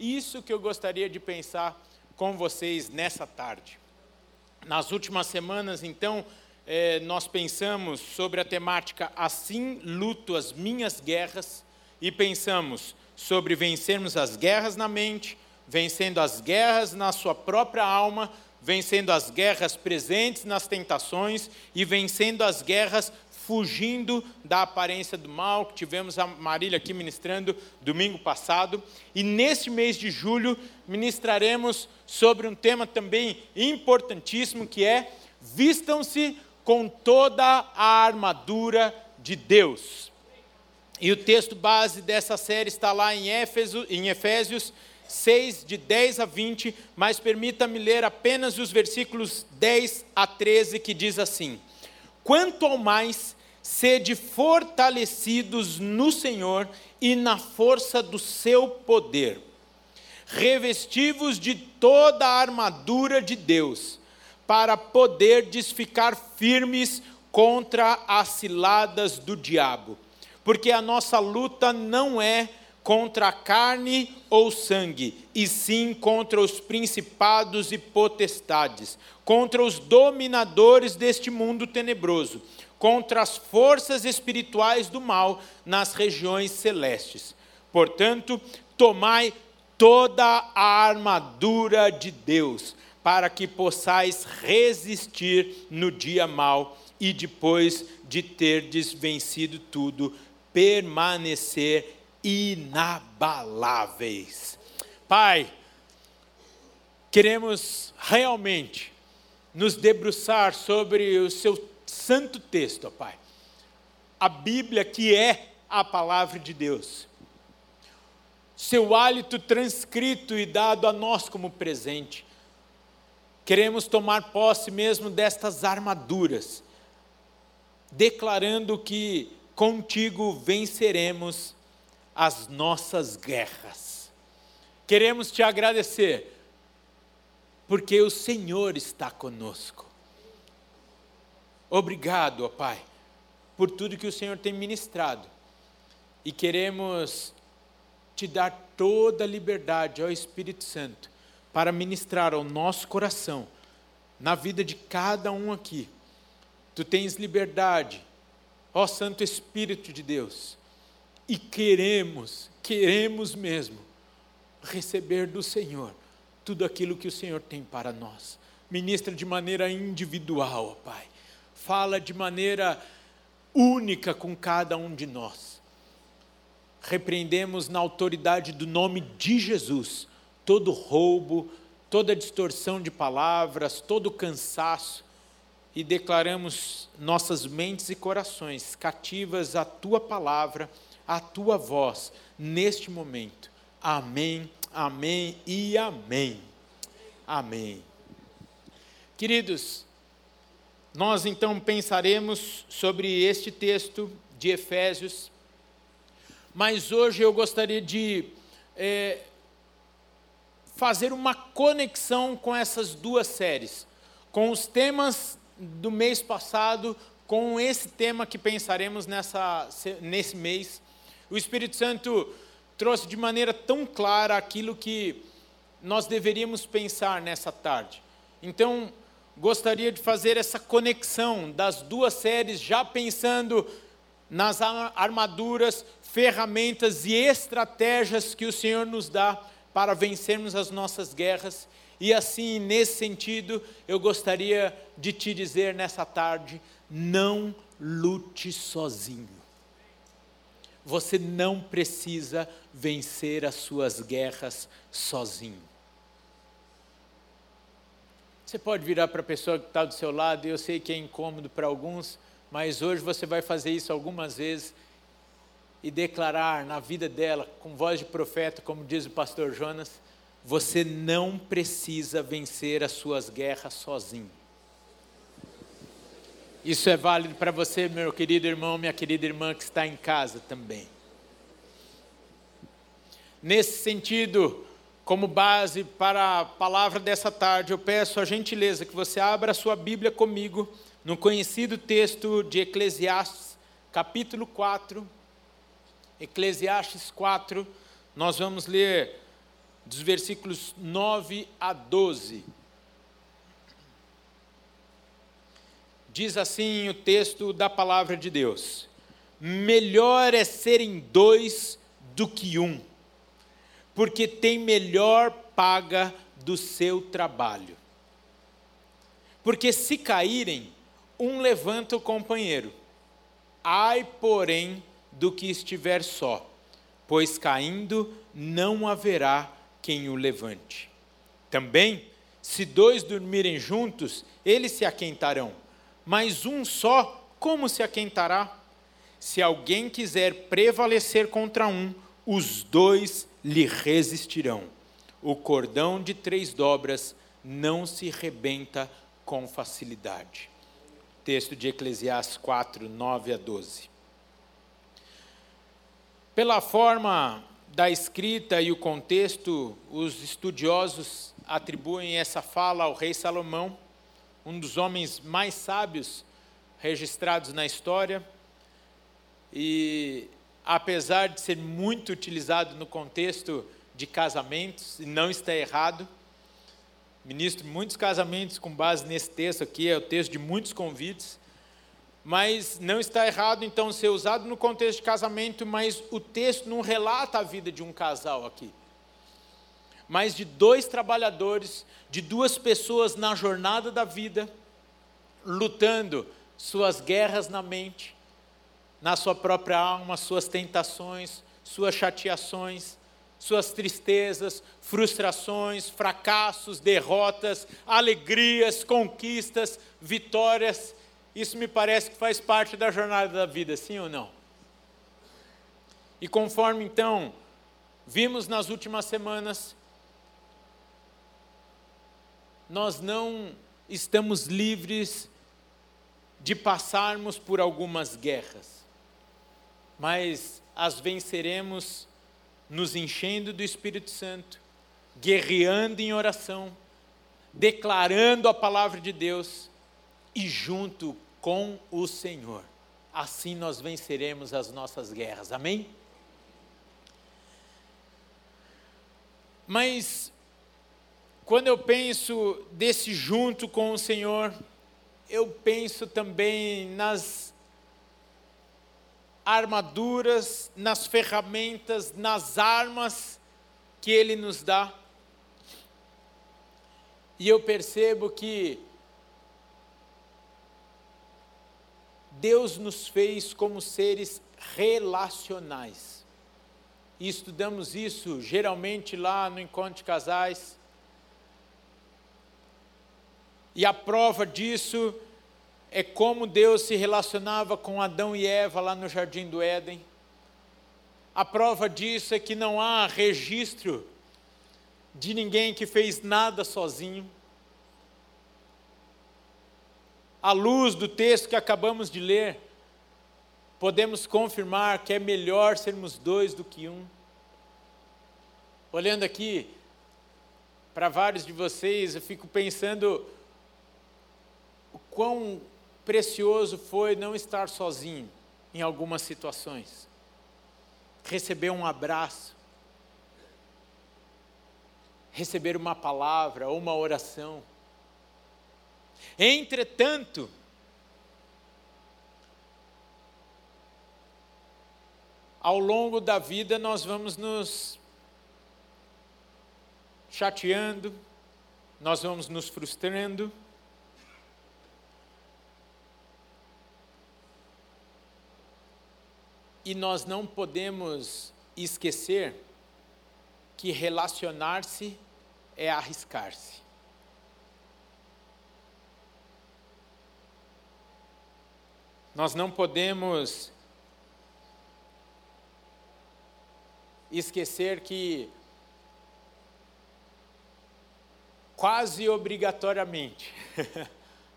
isso que eu gostaria de pensar com vocês nessa tarde. Nas últimas semanas, então, eh, nós pensamos sobre a temática Assim luto as minhas guerras e pensamos sobre vencermos as guerras na mente, vencendo as guerras na sua própria alma, vencendo as guerras presentes nas tentações e vencendo as guerras fugindo da aparência do mal, que tivemos a Marília aqui ministrando domingo passado. E neste mês de julho ministraremos sobre um tema também importantíssimo que é vistam-se com toda a armadura de Deus. E o texto base dessa série está lá em, Éfeso, em Efésios 6, de 10 a 20, mas permita-me ler apenas os versículos 10 a 13, que diz assim: Quanto ao mais, sede fortalecidos no Senhor e na força do seu poder, revestivos de toda a armadura de Deus, para poderdes ficar firmes contra as ciladas do diabo, porque a nossa luta não é contra a carne ou sangue, e sim contra os principados e potestades, contra os dominadores deste mundo tenebroso, contra as forças espirituais do mal nas regiões celestes. Portanto, tomai toda a armadura de Deus, para que possais resistir no dia mau e depois de terdes vencido tudo, permanecer inabaláveis. Pai, queremos realmente nos debruçar sobre o seu santo texto, ó Pai. A Bíblia que é a palavra de Deus. Seu hálito transcrito e dado a nós como presente. Queremos tomar posse mesmo destas armaduras, declarando que contigo venceremos as nossas guerras. Queremos te agradecer, porque o Senhor está conosco. Obrigado, ó Pai, por tudo que o Senhor tem ministrado. E queremos te dar toda a liberdade ao Espírito Santo para ministrar ao nosso coração, na vida de cada um aqui. Tu tens liberdade, ó Santo Espírito de Deus, e queremos, queremos mesmo receber do Senhor tudo aquilo que o Senhor tem para nós. Ministra de maneira individual, Pai. Fala de maneira única com cada um de nós. Repreendemos na autoridade do nome de Jesus todo roubo, toda distorção de palavras, todo cansaço e declaramos nossas mentes e corações cativas à tua palavra a tua voz neste momento. Amém, amém e amém. Amém. Queridos, nós então pensaremos sobre este texto de Efésios, mas hoje eu gostaria de é, fazer uma conexão com essas duas séries, com os temas do mês passado, com esse tema que pensaremos nessa, nesse mês o Espírito Santo trouxe de maneira tão clara aquilo que nós deveríamos pensar nessa tarde. Então, gostaria de fazer essa conexão das duas séries, já pensando nas armaduras, ferramentas e estratégias que o Senhor nos dá para vencermos as nossas guerras. E assim, nesse sentido, eu gostaria de te dizer nessa tarde: não lute sozinho. Você não precisa vencer as suas guerras sozinho. Você pode virar para a pessoa que está do seu lado, e eu sei que é incômodo para alguns, mas hoje você vai fazer isso algumas vezes e declarar na vida dela, com voz de profeta, como diz o pastor Jonas: você não precisa vencer as suas guerras sozinho. Isso é válido para você, meu querido irmão, minha querida irmã que está em casa também. Nesse sentido, como base para a palavra dessa tarde, eu peço a gentileza que você abra a sua Bíblia comigo no conhecido texto de Eclesiastes, capítulo 4. Eclesiastes 4, nós vamos ler dos versículos 9 a 12. Diz assim o texto da palavra de Deus: Melhor é serem dois do que um, porque tem melhor paga do seu trabalho. Porque se caírem, um levanta o companheiro. Ai, porém, do que estiver só, pois caindo não haverá quem o levante. Também, se dois dormirem juntos, eles se aquentarão, mas um só, como se aquentará? Se alguém quiser prevalecer contra um, os dois lhe resistirão. O cordão de três dobras não se rebenta com facilidade. Texto de Eclesiastes 4, 9 a 12. Pela forma da escrita e o contexto, os estudiosos atribuem essa fala ao rei Salomão, um dos homens mais sábios registrados na história. E apesar de ser muito utilizado no contexto de casamentos, e não está errado, ministro muitos casamentos com base nesse texto aqui, é o texto de muitos convites, mas não está errado então ser usado no contexto de casamento, mas o texto não relata a vida de um casal aqui. Mas de dois trabalhadores, de duas pessoas na jornada da vida, lutando suas guerras na mente, na sua própria alma, suas tentações, suas chateações, suas tristezas, frustrações, fracassos, derrotas, alegrias, conquistas, vitórias isso me parece que faz parte da jornada da vida, sim ou não? E conforme então vimos nas últimas semanas, nós não estamos livres de passarmos por algumas guerras, mas as venceremos nos enchendo do Espírito Santo, guerreando em oração, declarando a palavra de Deus e junto com o Senhor. Assim nós venceremos as nossas guerras. Amém? Mas quando eu penso desse junto com o Senhor, eu penso também nas armaduras, nas ferramentas, nas armas que Ele nos dá. E eu percebo que Deus nos fez como seres relacionais. E estudamos isso geralmente lá no encontro de casais. E a prova disso é como Deus se relacionava com Adão e Eva lá no jardim do Éden. A prova disso é que não há registro de ninguém que fez nada sozinho à luz do texto que acabamos de ler, podemos confirmar que é melhor sermos dois do que um. Olhando aqui para vários de vocês, eu fico pensando o quão precioso foi não estar sozinho em algumas situações. Receber um abraço, receber uma palavra ou uma oração Entretanto, ao longo da vida nós vamos nos chateando, nós vamos nos frustrando. E nós não podemos esquecer que relacionar-se é arriscar-se. Nós não podemos esquecer que quase obrigatoriamente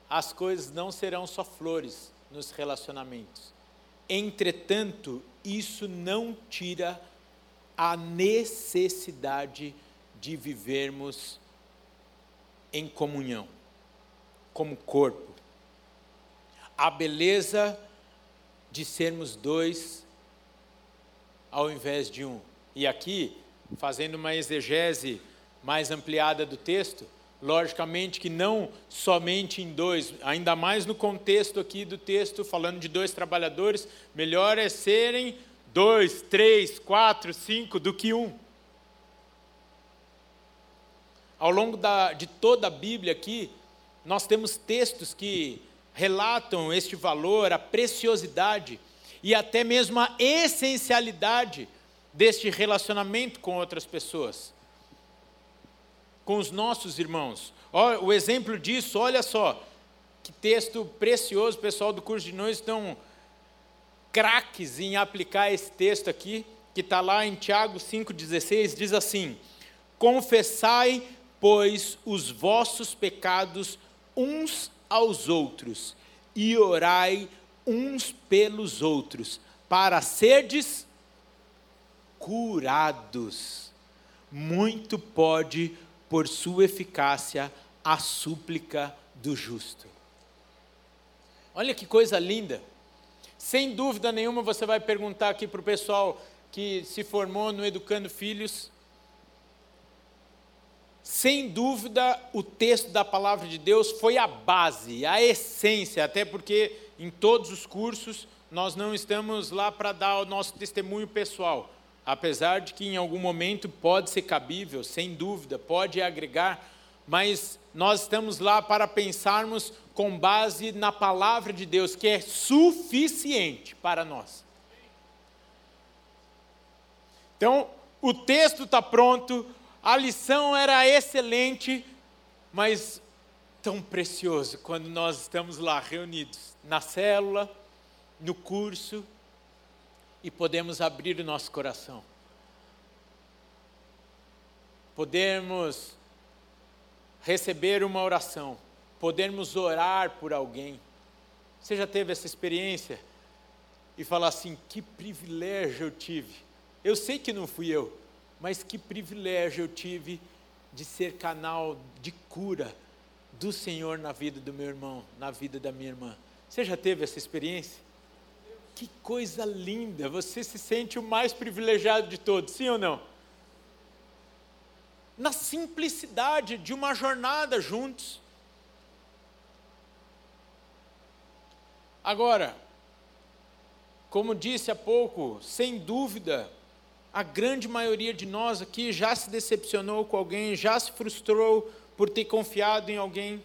as coisas não serão só flores nos relacionamentos. Entretanto, isso não tira a necessidade de vivermos em comunhão, como corpo a beleza de sermos dois ao invés de um. E aqui fazendo uma exegese mais ampliada do texto, logicamente que não somente em dois, ainda mais no contexto aqui do texto, falando de dois trabalhadores, melhor é serem dois, três, quatro, cinco do que um. Ao longo da, de toda a Bíblia aqui, nós temos textos que relatam este valor, a preciosidade e até mesmo a essencialidade deste relacionamento com outras pessoas, com os nossos irmãos. O exemplo disso, olha só, que texto precioso, pessoal do curso de nós estão craques em aplicar esse texto aqui, que está lá em Tiago 5,16, diz assim: Confessai, pois, os vossos pecados uns aos outros, e orai uns pelos outros, para serdes curados. Muito pode, por sua eficácia, a súplica do justo. Olha que coisa linda. Sem dúvida nenhuma, você vai perguntar aqui para o pessoal que se formou no Educando Filhos. Sem dúvida, o texto da palavra de Deus foi a base, a essência, até porque em todos os cursos nós não estamos lá para dar o nosso testemunho pessoal, apesar de que em algum momento pode ser cabível, sem dúvida, pode agregar, mas nós estamos lá para pensarmos com base na palavra de Deus, que é suficiente para nós. Então, o texto está pronto, a lição era excelente, mas tão precioso quando nós estamos lá reunidos na célula, no curso e podemos abrir o nosso coração. Podemos receber uma oração, podemos orar por alguém. Você já teve essa experiência? E falar assim: que privilégio eu tive. Eu sei que não fui eu, mas que privilégio eu tive de ser canal de cura do Senhor na vida do meu irmão, na vida da minha irmã. Você já teve essa experiência? Que coisa linda! Você se sente o mais privilegiado de todos, sim ou não? Na simplicidade de uma jornada juntos. Agora, como disse há pouco, sem dúvida, a grande maioria de nós aqui já se decepcionou com alguém, já se frustrou por ter confiado em alguém.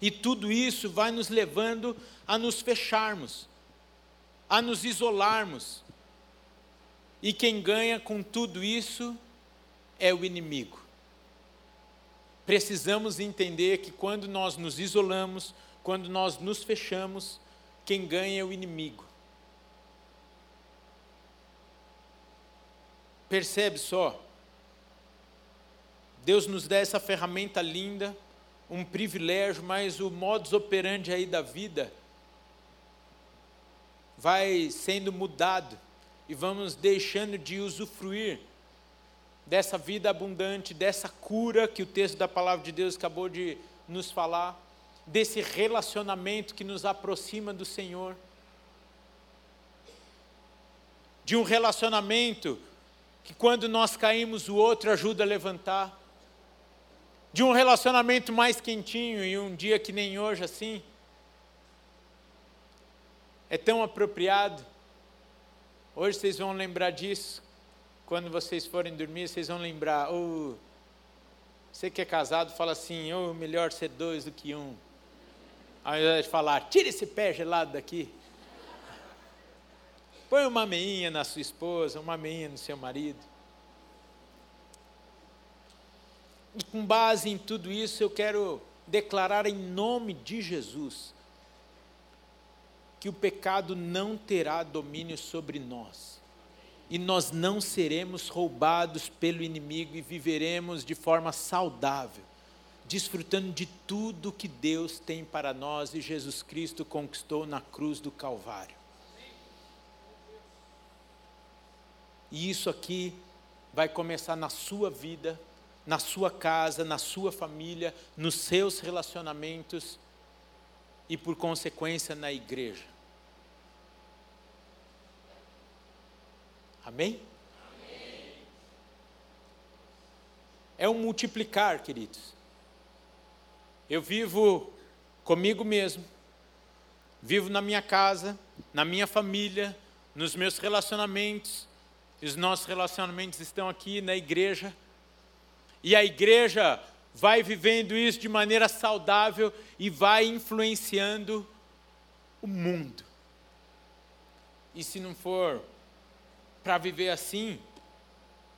E tudo isso vai nos levando a nos fecharmos, a nos isolarmos. E quem ganha com tudo isso é o inimigo. Precisamos entender que quando nós nos isolamos, quando nós nos fechamos, quem ganha é o inimigo. Percebe só? Deus nos dá essa ferramenta linda, um privilégio, mas o modus operandi aí da vida vai sendo mudado e vamos deixando de usufruir dessa vida abundante, dessa cura que o texto da palavra de Deus acabou de nos falar, desse relacionamento que nos aproxima do Senhor, de um relacionamento que quando nós caímos o outro ajuda a levantar de um relacionamento mais quentinho e um dia que nem hoje assim. É tão apropriado. Hoje vocês vão lembrar disso. Quando vocês forem dormir, vocês vão lembrar. Oh, você que é casado fala assim: oh, melhor ser dois do que um. Ao invés de falar, tira esse pé gelado daqui. Põe uma meinha na sua esposa, uma meinha no seu marido. E com base em tudo isso, eu quero declarar em nome de Jesus que o pecado não terá domínio sobre nós. E nós não seremos roubados pelo inimigo e viveremos de forma saudável, desfrutando de tudo que Deus tem para nós e Jesus Cristo conquistou na cruz do Calvário. E isso aqui vai começar na sua vida na sua casa, na sua família, nos seus relacionamentos e, por consequência, na igreja. Amém? Amém? é um multiplicar, queridos. Eu vivo comigo mesmo, vivo na minha casa, na minha família, nos meus relacionamentos. Os nossos relacionamentos estão aqui na igreja. E a igreja vai vivendo isso de maneira saudável e vai influenciando o mundo. E se não for para viver assim,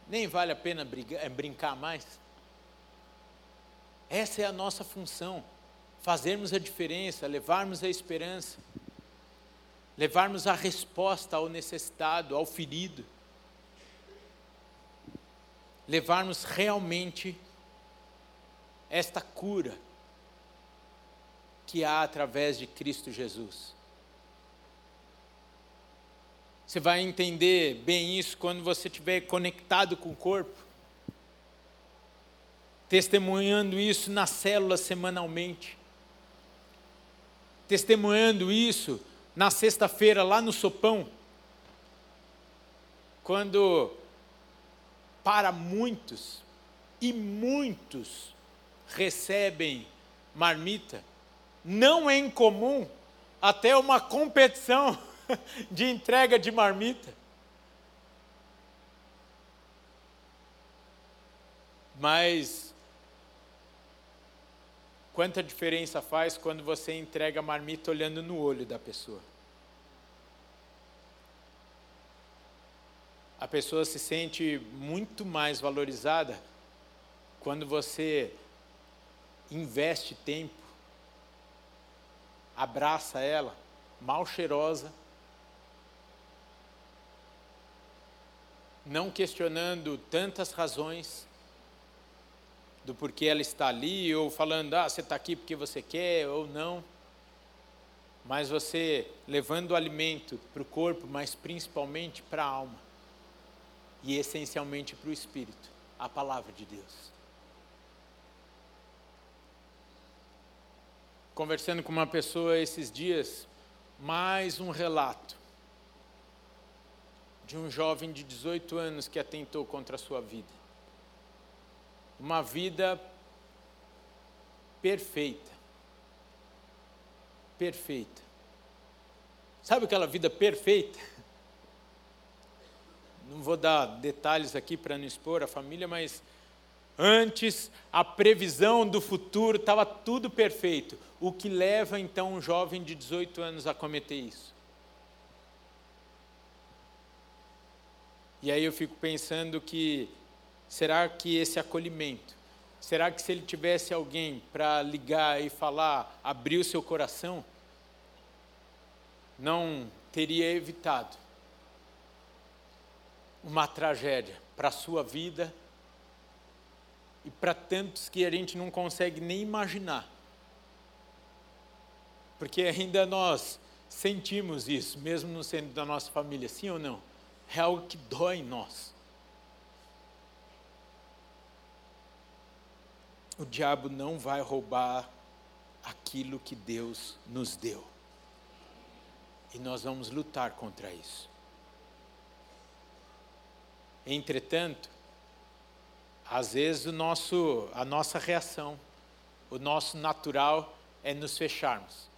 nem vale a pena brigar, eh, brincar mais. Essa é a nossa função: fazermos a diferença, levarmos a esperança, levarmos a resposta ao necessitado, ao ferido, levarmos realmente esta cura que há através de Cristo Jesus. Você vai entender bem isso quando você estiver conectado com o corpo, testemunhando isso na célula semanalmente, testemunhando isso na sexta-feira lá no sopão, quando para muitos e muitos recebem marmita, não é incomum até uma competição de entrega de marmita. Mas quanta diferença faz quando você entrega a marmita olhando no olho da pessoa? A pessoa se sente muito mais valorizada quando você investe tempo, abraça ela, mal cheirosa, não questionando tantas razões do porquê ela está ali, ou falando, ah, você está aqui porque você quer, ou não. Mas você levando o alimento para o corpo, mas principalmente para a alma, e essencialmente para o espírito, a palavra de Deus. Conversando com uma pessoa esses dias, mais um relato de um jovem de 18 anos que atentou contra a sua vida. Uma vida perfeita. Perfeita. Sabe aquela vida perfeita? Não vou dar detalhes aqui para não expor a família, mas antes a previsão do futuro estava tudo perfeito. O que leva então um jovem de 18 anos a cometer isso? E aí eu fico pensando que será que esse acolhimento, será que se ele tivesse alguém para ligar e falar, abrir o seu coração, não teria evitado uma tragédia para a sua vida e para tantos que a gente não consegue nem imaginar. Porque ainda nós sentimos isso, mesmo não sendo da nossa família, sim ou não? É algo que dói em nós. O diabo não vai roubar aquilo que Deus nos deu. E nós vamos lutar contra isso. Entretanto, às vezes o nosso, a nossa reação, o nosso natural é nos fecharmos.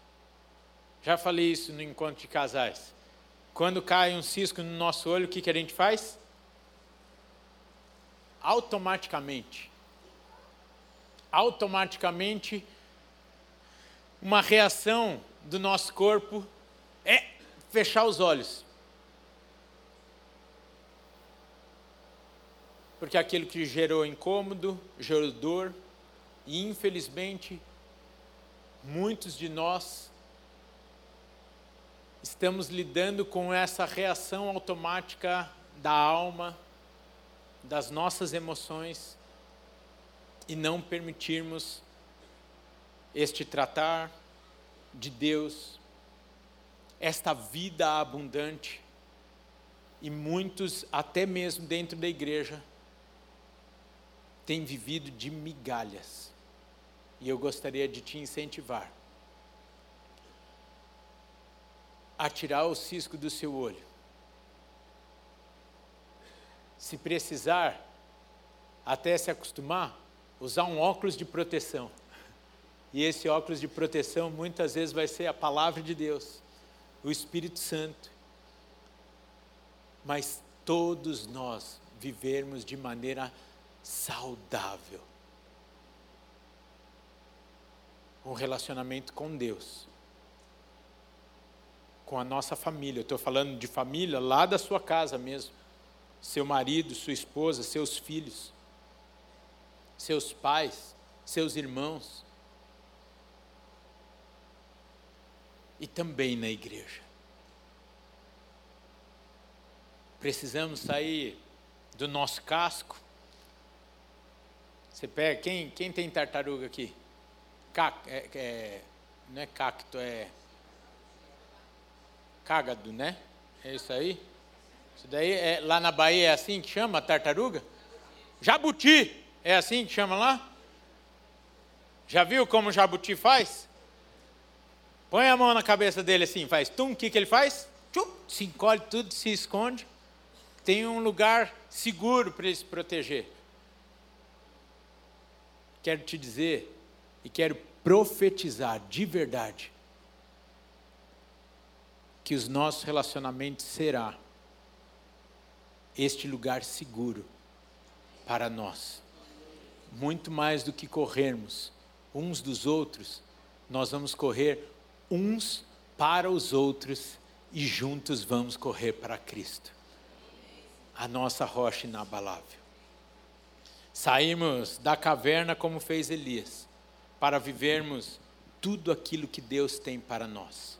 Já falei isso no encontro de casais. Quando cai um cisco no nosso olho, o que, que a gente faz? Automaticamente. Automaticamente, uma reação do nosso corpo é fechar os olhos. Porque aquilo que gerou incômodo, gerou dor, e infelizmente, muitos de nós estamos lidando com essa reação automática da alma, das nossas emoções, e não permitirmos este tratar de Deus, esta vida abundante, e muitos, até mesmo dentro da igreja, têm vivido de migalhas. E eu gostaria de te incentivar a tirar o cisco do seu olho. Se precisar, até se acostumar, usar um óculos de proteção. E esse óculos de proteção muitas vezes vai ser a palavra de Deus, o Espírito Santo. Mas todos nós vivermos de maneira saudável. Um relacionamento com Deus, com a nossa família. Eu estou falando de família lá da sua casa mesmo. Seu marido, sua esposa, seus filhos, seus pais, seus irmãos. E também na igreja. Precisamos sair do nosso casco. Você pega, quem, quem tem tartaruga aqui? Cac, é, é, não é cacto, é cágado, né? É isso aí? Isso daí, é, lá na Bahia é assim que chama tartaruga? Jabuti, é assim que chama lá? Já viu como o jabuti faz? Põe a mão na cabeça dele assim, faz tum, o que, que ele faz? Tchum, se encolhe tudo, se esconde tem um lugar seguro para ele se proteger. Quero te dizer e quero profetizar de verdade que os nossos relacionamentos será este lugar seguro para nós. Muito mais do que corrermos uns dos outros, nós vamos correr uns para os outros e juntos vamos correr para Cristo a nossa rocha inabalável. Saímos da caverna como fez Elias, para vivermos tudo aquilo que Deus tem para nós.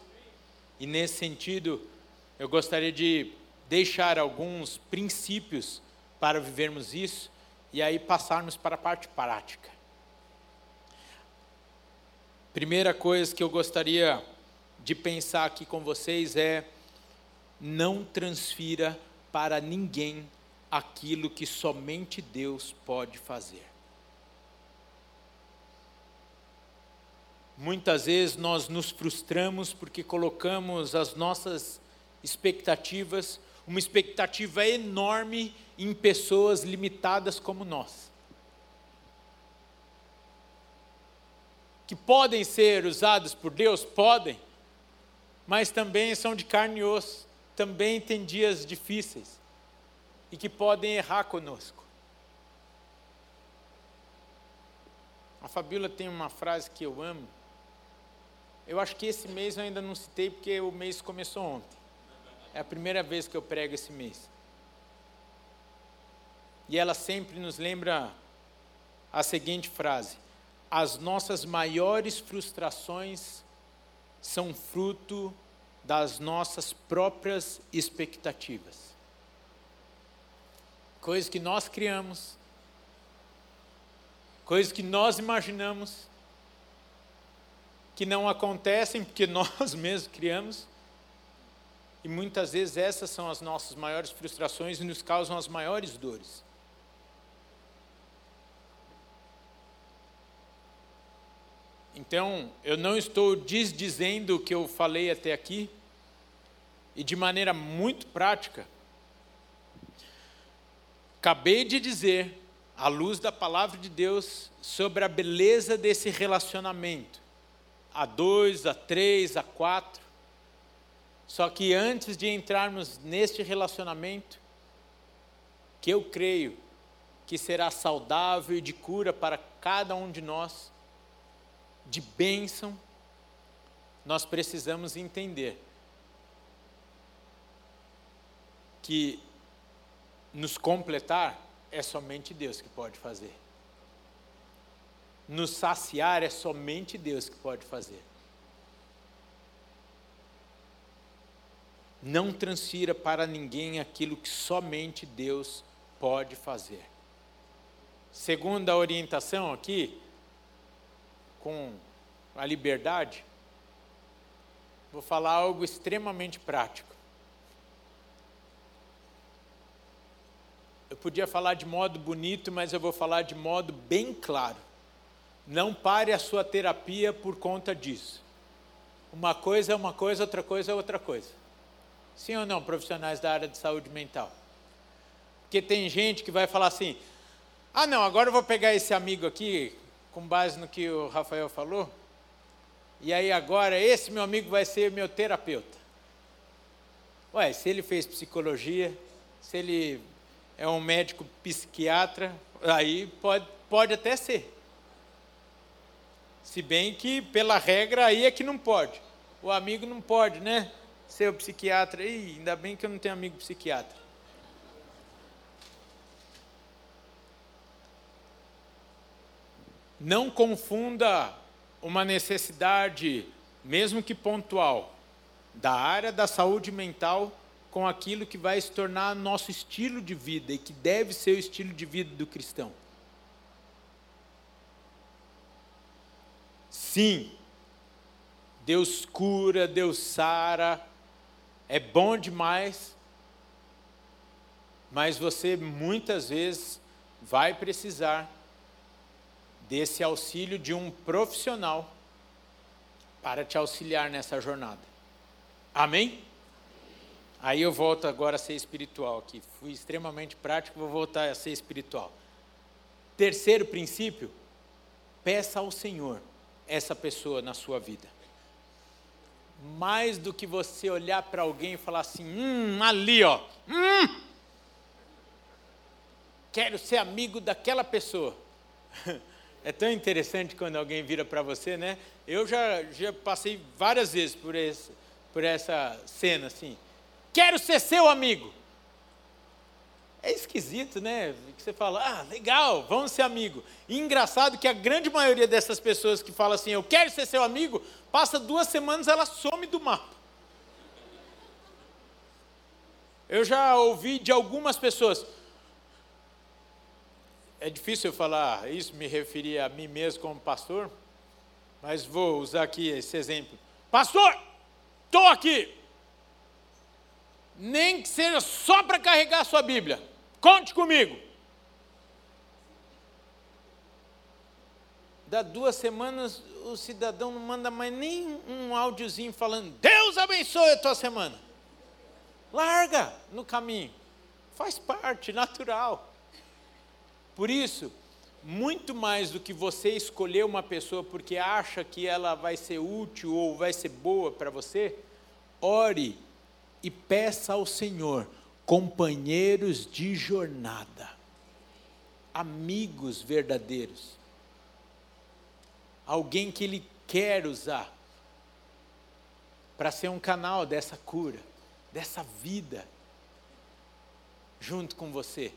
E nesse sentido, eu gostaria de deixar alguns princípios para vivermos isso e aí passarmos para a parte prática. Primeira coisa que eu gostaria de pensar aqui com vocês é: não transfira para ninguém aquilo que somente Deus pode fazer. Muitas vezes nós nos frustramos porque colocamos as nossas expectativas, uma expectativa enorme em pessoas limitadas como nós. Que podem ser usadas por Deus? Podem, mas também são de carne e osso também tem dias difíceis e que podem errar conosco. A Fabíola tem uma frase que eu amo. Eu acho que esse mês eu ainda não citei porque o mês começou ontem. É a primeira vez que eu prego esse mês. E ela sempre nos lembra a seguinte frase: As nossas maiores frustrações são fruto das nossas próprias expectativas. Coisas que nós criamos, coisas que nós imaginamos, que não acontecem porque nós mesmos criamos. E muitas vezes essas são as nossas maiores frustrações e nos causam as maiores dores. Então, eu não estou desdizendo o que eu falei até aqui, e de maneira muito prática, acabei de dizer, à luz da palavra de Deus, sobre a beleza desse relacionamento, a dois, a três, a quatro. Só que antes de entrarmos neste relacionamento, que eu creio que será saudável e de cura para cada um de nós, de bênção, nós precisamos entender que nos completar é somente Deus que pode fazer. Nos saciar é somente Deus que pode fazer. Não transfira para ninguém aquilo que somente Deus pode fazer. Segundo a orientação aqui, com a liberdade, vou falar algo extremamente prático. Eu podia falar de modo bonito, mas eu vou falar de modo bem claro. Não pare a sua terapia por conta disso. Uma coisa é uma coisa, outra coisa é outra coisa. Sim ou não, profissionais da área de saúde mental? Porque tem gente que vai falar assim: Ah, não, agora eu vou pegar esse amigo aqui, com base no que o Rafael falou, e aí agora esse meu amigo vai ser meu terapeuta. Ué, se ele fez psicologia, se ele é um médico psiquiatra, aí pode, pode até ser. Se bem que, pela regra, aí é que não pode. O amigo não pode, né? Ser o psiquiatra. Ih, ainda bem que eu não tenho amigo psiquiatra. Não confunda uma necessidade, mesmo que pontual, da área da saúde mental com aquilo que vai se tornar nosso estilo de vida e que deve ser o estilo de vida do cristão. Sim, Deus cura, Deus sara, é bom demais, mas você muitas vezes vai precisar desse auxílio de um profissional para te auxiliar nessa jornada. Amém? Aí eu volto agora a ser espiritual aqui. Fui extremamente prático, vou voltar a ser espiritual. Terceiro princípio, peça ao Senhor essa pessoa na sua vida. Mais do que você olhar para alguém e falar assim, hum, ali ó, hum, quero ser amigo daquela pessoa. É tão interessante quando alguém vira para você, né? Eu já, já passei várias vezes por, esse, por essa cena assim. Quero ser seu amigo. É esquisito, né? Que você fala, ah, legal, vamos ser amigo. E engraçado que a grande maioria dessas pessoas que falam assim, eu quero ser seu amigo, passa duas semanas ela some do mapa. Eu já ouvi de algumas pessoas, é difícil eu falar isso, me referir a mim mesmo como pastor, mas vou usar aqui esse exemplo. Pastor, estou aqui, nem que seja só para carregar a sua Bíblia. Conte comigo. Dá duas semanas, o cidadão não manda mais nem um áudiozinho falando: Deus abençoe a tua semana. Larga no caminho. Faz parte, natural. Por isso, muito mais do que você escolher uma pessoa porque acha que ela vai ser útil ou vai ser boa para você, ore e peça ao Senhor companheiros de jornada, amigos verdadeiros, alguém que Ele quer usar para ser um canal dessa cura, dessa vida, junto com você.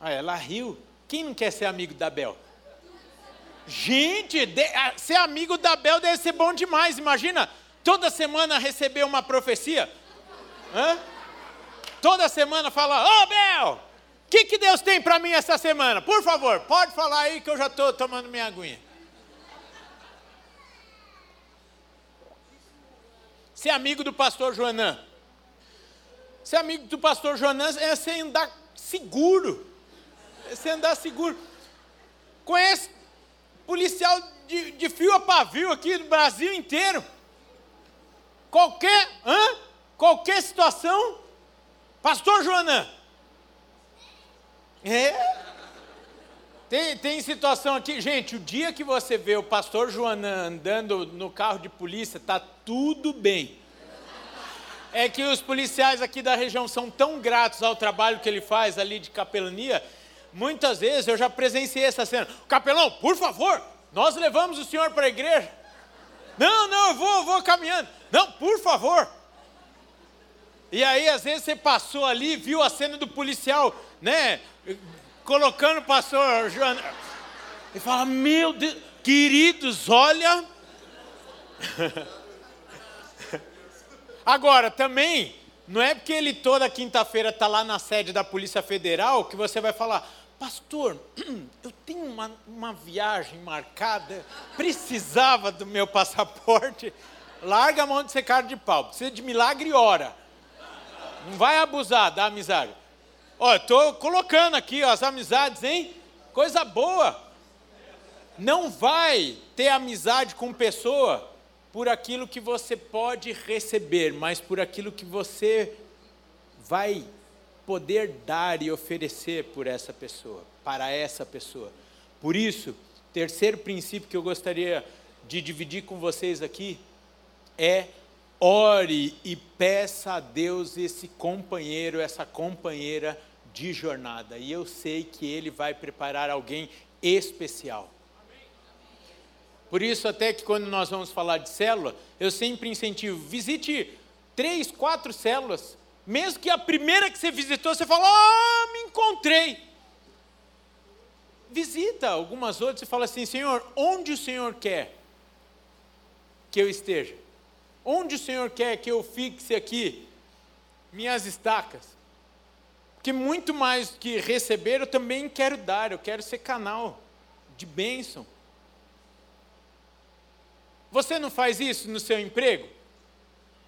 Ah, ela riu. Quem não quer ser amigo da Bel? Gente, de, ser amigo da Bel deve ser bom demais. Imagina, Toda semana receber uma profecia? Hã? Toda semana falar, ô oh, Bel, o que, que Deus tem para mim essa semana? Por favor, pode falar aí que eu já estou tomando minha aguinha. Ser amigo do pastor Joanã. Ser amigo do pastor Joanã é você andar seguro. É você andar seguro. Conhece policial de, de fio a pavio aqui do Brasil inteiro. Qualquer, hã? qualquer situação, Pastor Joanã. É. Tem, tem situação aqui, gente, o dia que você vê o pastor Joanã andando no carro de polícia, tá tudo bem. É que os policiais aqui da região são tão gratos ao trabalho que ele faz ali de capelania, muitas vezes eu já presenciei essa cena. Capelão, por favor, nós levamos o senhor para a igreja. Não, não, eu vou, eu vou caminhando. Não, por favor. E aí, às vezes, você passou ali, viu a cena do policial, né? Colocando o pastor Joana. E fala: Meu Deus, queridos, olha. Agora, também, não é porque ele toda quinta-feira está lá na sede da Polícia Federal que você vai falar: Pastor, eu tenho uma, uma viagem marcada, precisava do meu passaporte. Larga a mão de ser cara de pau, precisa de milagre ora. Não vai abusar da amizade. Ó, estou colocando aqui ó, as amizades, hein? Coisa boa. Não vai ter amizade com pessoa por aquilo que você pode receber, mas por aquilo que você vai poder dar e oferecer por essa pessoa, para essa pessoa. Por isso, terceiro princípio que eu gostaria de dividir com vocês aqui é ore e peça a Deus esse companheiro, essa companheira de jornada. E eu sei que Ele vai preparar alguém especial. Por isso, até que quando nós vamos falar de célula, eu sempre incentivo, visite três, quatro células, mesmo que a primeira que você visitou, você fala, ah, me encontrei. Visita algumas outras e fala assim, Senhor, onde o Senhor quer que eu esteja? Onde o Senhor quer que eu fixe aqui minhas estacas? Porque muito mais que receber, eu também quero dar, eu quero ser canal de bênção. Você não faz isso no seu emprego?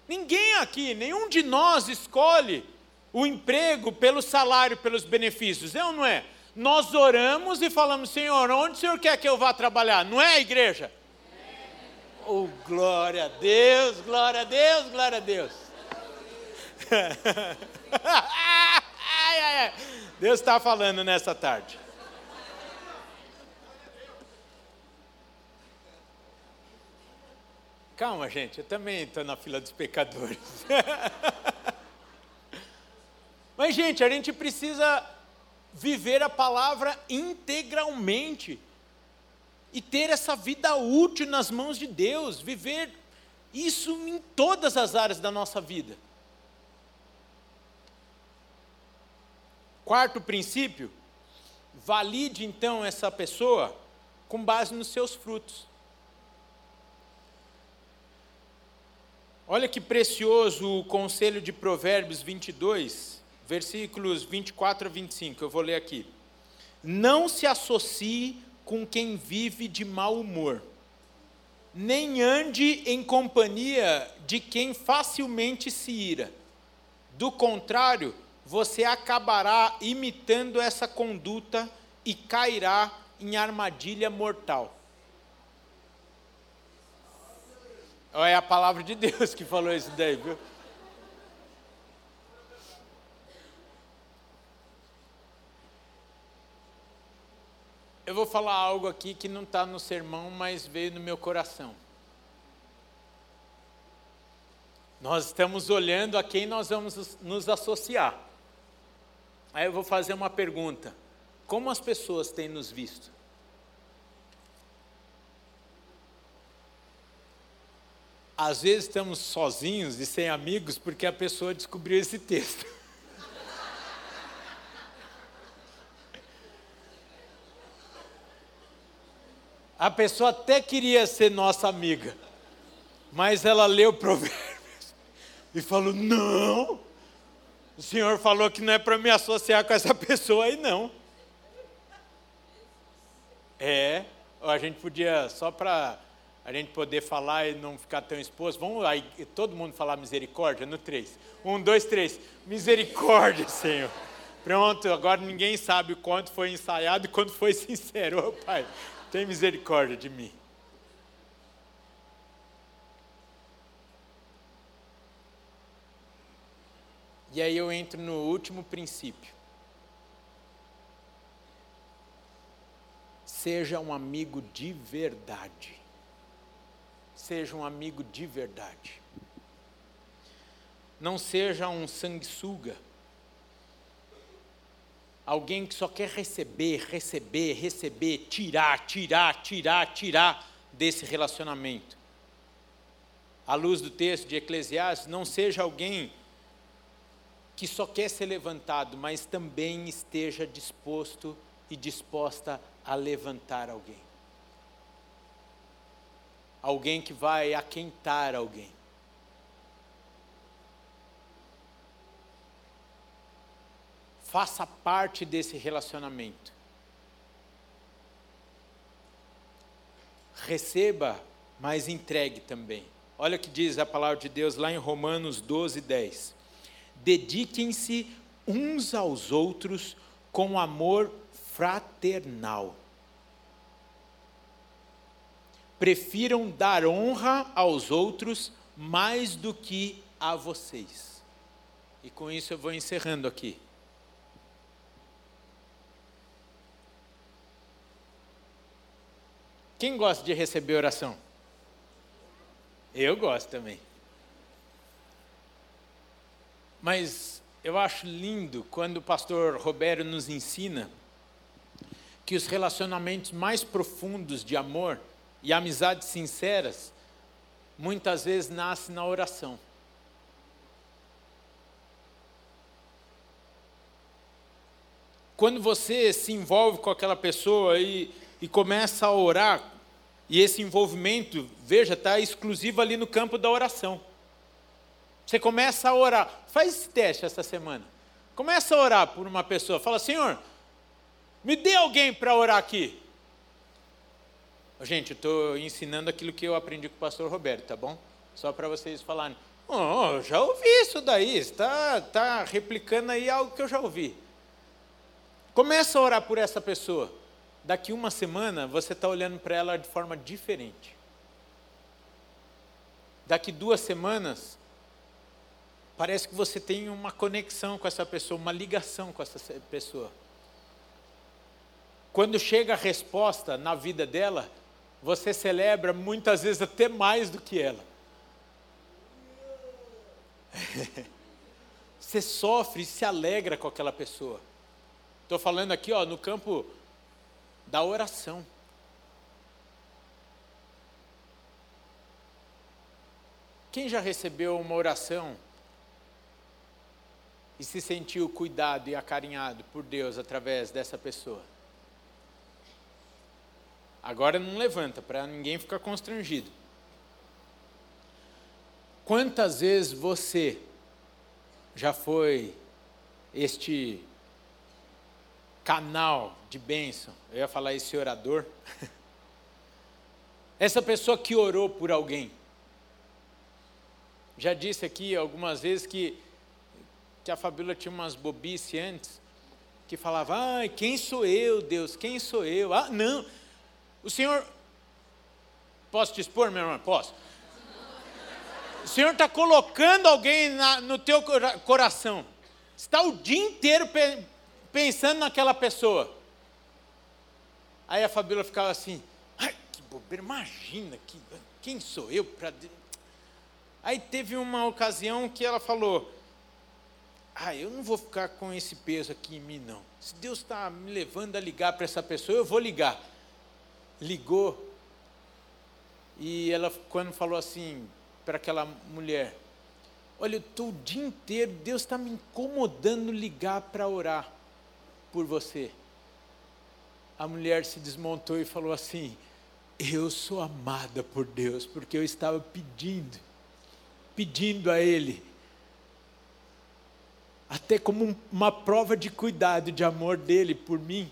Ninguém aqui, nenhum de nós escolhe o emprego pelo salário, pelos benefícios, é ou não é? Nós oramos e falamos, Senhor, onde o Senhor quer que eu vá trabalhar? Não é a igreja? Oh, glória a Deus, glória a Deus, glória a Deus. Deus está falando nessa tarde. Calma, gente, eu também estou na fila dos pecadores. Mas, gente, a gente precisa viver a palavra integralmente e ter essa vida útil nas mãos de Deus, viver isso em todas as áreas da nossa vida. Quarto princípio, valide então essa pessoa com base nos seus frutos. Olha que precioso o conselho de Provérbios 22, versículos 24 a 25. Eu vou ler aqui. Não se associe com quem vive de mau humor, nem ande em companhia de quem facilmente se ira. Do contrário, você acabará imitando essa conduta e cairá em armadilha mortal. É a palavra de Deus que falou isso daí, viu? Eu vou falar algo aqui que não está no sermão, mas veio no meu coração. Nós estamos olhando a quem nós vamos nos associar. Aí eu vou fazer uma pergunta: como as pessoas têm nos visto? Às vezes estamos sozinhos e sem amigos porque a pessoa descobriu esse texto. A pessoa até queria ser nossa amiga, mas ela leu Provérbios e falou: Não, o Senhor falou que não é para me associar com essa pessoa aí, não. É, a gente podia, só para a gente poder falar e não ficar tão exposto. Vamos aí, todo mundo falar misericórdia no três. Um, dois, três. Misericórdia, Senhor. Pronto, agora ninguém sabe o quanto foi ensaiado e quanto foi sincero. Oh, Pai, tem misericórdia de mim. E aí eu entro no último princípio. Seja um amigo de verdade seja um amigo de verdade. Não seja um sanguessuga. Alguém que só quer receber, receber, receber, tirar, tirar, tirar, tirar desse relacionamento. À luz do texto de Eclesiastes, não seja alguém que só quer ser levantado, mas também esteja disposto e disposta a levantar alguém alguém que vai aquentar alguém. Faça parte desse relacionamento. Receba, mas entregue também. Olha o que diz a palavra de Deus lá em Romanos 12, 10. Dediquem-se uns aos outros com amor fraternal prefiram dar honra aos outros mais do que a vocês. E com isso eu vou encerrando aqui. Quem gosta de receber oração? Eu gosto também. Mas eu acho lindo quando o pastor Roberto nos ensina que os relacionamentos mais profundos de amor e amizades sinceras muitas vezes nascem na oração. Quando você se envolve com aquela pessoa e, e começa a orar, e esse envolvimento, veja, está exclusivo ali no campo da oração. Você começa a orar, faz esse teste essa semana. Começa a orar por uma pessoa, fala, Senhor, me dê alguém para orar aqui. Gente, eu estou ensinando aquilo que eu aprendi com o pastor Roberto, tá bom? Só para vocês falarem. Oh, já ouvi isso daí, está tá replicando aí algo que eu já ouvi. Começa a orar por essa pessoa daqui uma semana você está olhando para ela de forma diferente. Daqui duas semanas, parece que você tem uma conexão com essa pessoa, uma ligação com essa pessoa. Quando chega a resposta na vida dela, você celebra muitas vezes até mais do que ela. Você sofre e se alegra com aquela pessoa. Estou falando aqui, ó, no campo da oração. Quem já recebeu uma oração e se sentiu cuidado e acarinhado por Deus através dessa pessoa? Agora não levanta para ninguém ficar constrangido. Quantas vezes você já foi este canal de bênção. Eu ia falar esse orador. Essa pessoa que orou por alguém. Já disse aqui algumas vezes que, que a Fabíola tinha umas bobices antes, que falava, ai, quem sou eu, Deus, quem sou eu? Ah, não, o Senhor, posso te expor, meu irmão? Posso. O Senhor está colocando alguém na, no teu coração, está o dia inteiro pensando naquela pessoa. Aí a Fabíola ficava assim, ai, que bobeira, imagina, que, quem sou eu para... Aí teve uma ocasião que ela falou, ah, eu não vou ficar com esse peso aqui em mim, não. Se Deus está me levando a ligar para essa pessoa, eu vou ligar. Ligou. E ela, quando falou assim para aquela mulher, olha, eu estou o dia inteiro, Deus está me incomodando ligar para orar por você. A mulher se desmontou e falou assim: Eu sou amada por Deus, porque eu estava pedindo, pedindo a Ele, até como uma prova de cuidado, de amor dele por mim,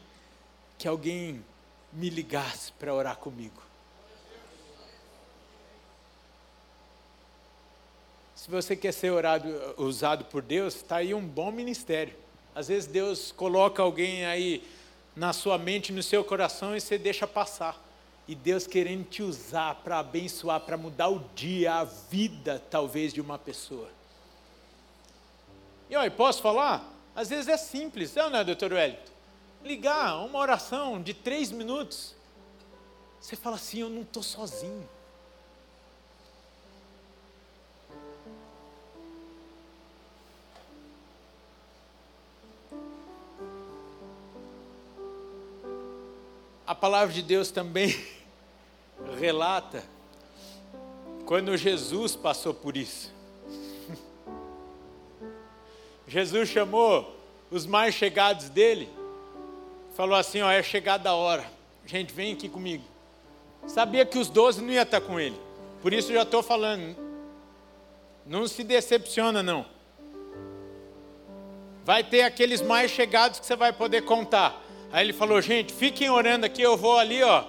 que alguém me ligasse para orar comigo. Se você quer ser orado, usado por Deus, está aí um bom ministério. Às vezes Deus coloca alguém aí na sua mente, no seu coração e você deixa passar. E Deus querendo te usar para abençoar, para mudar o dia, a vida, talvez, de uma pessoa. E olha, posso falar? Às vezes é simples, não é, doutor Wellington? Ligar uma oração de três minutos. Você fala assim: eu não estou sozinho. A palavra de Deus também relata quando Jesus passou por isso. Jesus chamou os mais chegados dele, falou assim: Ó, é chegada a hora, gente, vem aqui comigo. Sabia que os doze não iam estar com ele, por isso eu já estou falando, não se decepciona não. Vai ter aqueles mais chegados que você vai poder contar. Aí ele falou, gente, fiquem orando aqui, eu vou ali, ó.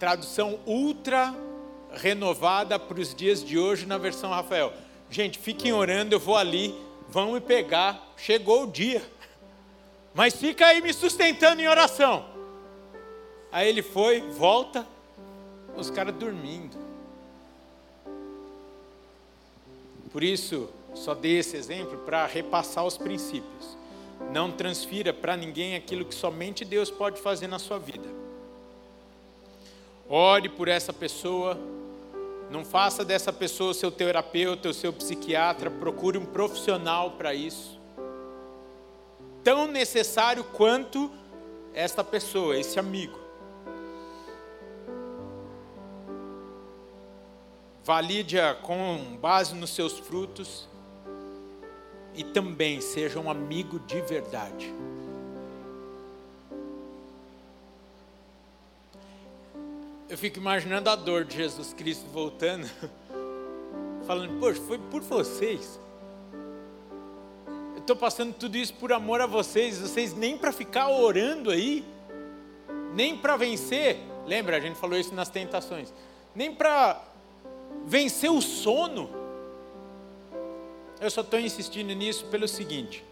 Tradução ultra renovada para os dias de hoje na versão Rafael. Gente, fiquem orando, eu vou ali, vão me pegar, chegou o dia. Mas fica aí me sustentando em oração. Aí ele foi, volta, os caras dormindo. Por isso, só dei esse exemplo para repassar os princípios. Não transfira para ninguém aquilo que somente Deus pode fazer na sua vida. ore por essa pessoa. Não faça dessa pessoa seu terapeuta, o seu psiquiatra, procure um profissional para isso. Tão necessário quanto esta pessoa, esse amigo. Valide-a com base nos seus frutos e também seja um amigo de verdade. Eu fico imaginando a dor de Jesus Cristo voltando, falando: Poxa, foi por vocês. Estou passando tudo isso por amor a vocês, vocês nem para ficar orando aí, nem para vencer. Lembra, a gente falou isso nas tentações. Nem para vencer o sono. Eu só estou insistindo nisso pelo seguinte: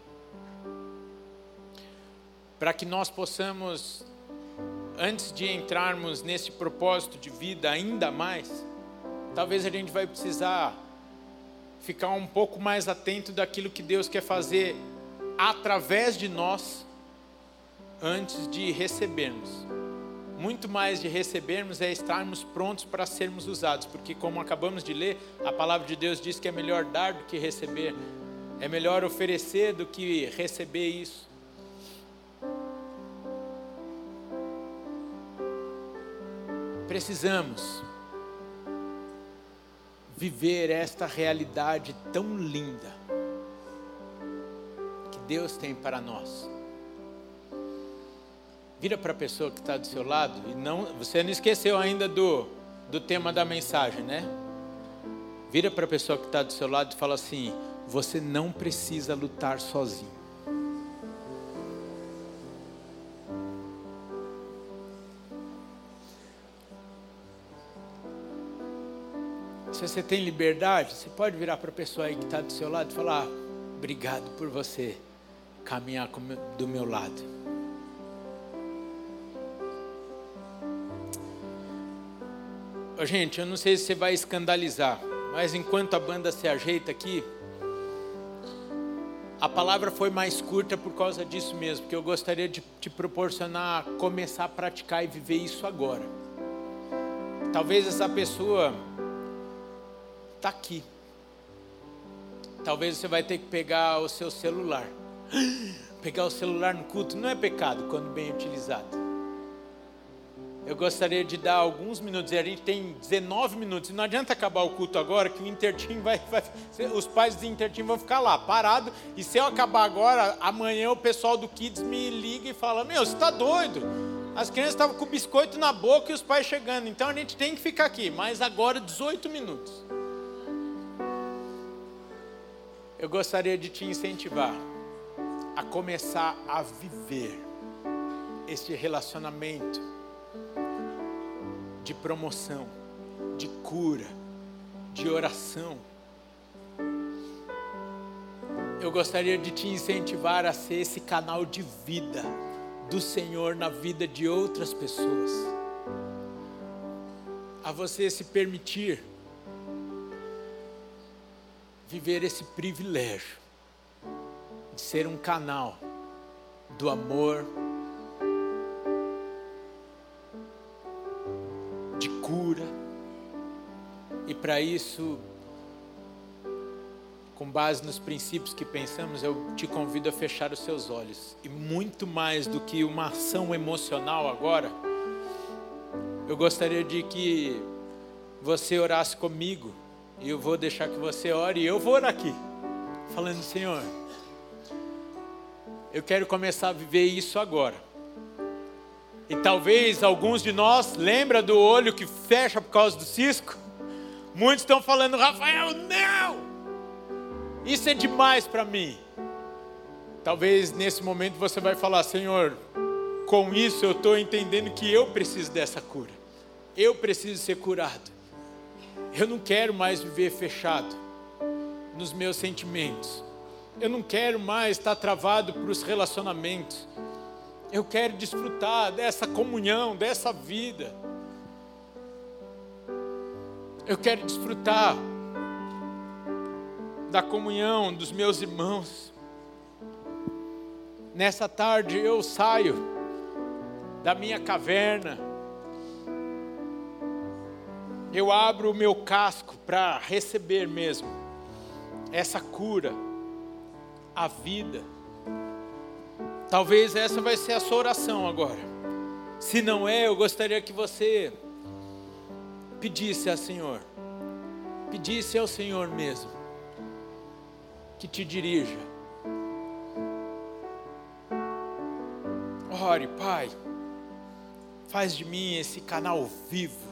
para que nós possamos, antes de entrarmos nesse propósito de vida ainda mais, talvez a gente vai precisar ficar um pouco mais atento daquilo que Deus quer fazer através de nós antes de recebermos muito mais de recebermos é estarmos prontos para sermos usados, porque, como acabamos de ler, a palavra de Deus diz que é melhor dar do que receber, é melhor oferecer do que receber isso. Precisamos viver esta realidade tão linda que Deus tem para nós. Vira para a pessoa que está do seu lado e não, você não esqueceu ainda do, do tema da mensagem, né? Vira para a pessoa que está do seu lado e fala assim: você não precisa lutar sozinho. Se você tem liberdade, você pode virar para a pessoa aí que está do seu lado e falar: ah, obrigado por você caminhar do meu lado. Gente, eu não sei se você vai escandalizar, mas enquanto a banda se ajeita aqui, a palavra foi mais curta por causa disso mesmo, porque eu gostaria de te proporcionar começar a praticar e viver isso agora. Talvez essa pessoa está aqui. Talvez você vai ter que pegar o seu celular. Pegar o celular no culto não é pecado quando bem utilizado eu gostaria de dar alguns minutos, e a gente tem 19 minutos, e não adianta acabar o culto agora, que o Intertim vai, vai os pais do Intertim vão ficar lá, parado, e se eu acabar agora, amanhã o pessoal do Kids me liga e fala, meu, você está doido? As crianças estavam com biscoito na boca e os pais chegando, então a gente tem que ficar aqui, mas agora 18 minutos. Eu gostaria de te incentivar a começar a viver este relacionamento de promoção, de cura, de oração. Eu gostaria de te incentivar a ser esse canal de vida do Senhor na vida de outras pessoas. A você se permitir viver esse privilégio de ser um canal do amor, cura. E para isso, com base nos princípios que pensamos, eu te convido a fechar os seus olhos. E muito mais do que uma ação emocional agora, eu gostaria de que você orasse comigo. E eu vou deixar que você ore e eu vou orar aqui. Falando, Senhor, eu quero começar a viver isso agora e talvez alguns de nós lembra do olho que fecha por causa do cisco. Muitos estão falando, Rafael, não! Isso é demais para mim. Talvez nesse momento você vai falar, Senhor, com isso eu estou entendendo que eu preciso dessa cura. Eu preciso ser curado. Eu não quero mais viver fechado nos meus sentimentos. Eu não quero mais estar travado para os relacionamentos. Eu quero desfrutar dessa comunhão, dessa vida. Eu quero desfrutar da comunhão dos meus irmãos. Nessa tarde eu saio da minha caverna eu abro o meu casco para receber mesmo essa cura, a vida. Talvez essa vai ser a sua oração agora. Se não é, eu gostaria que você pedisse ao Senhor, pedisse ao Senhor mesmo, que te dirija. Ore, Pai, faz de mim esse canal vivo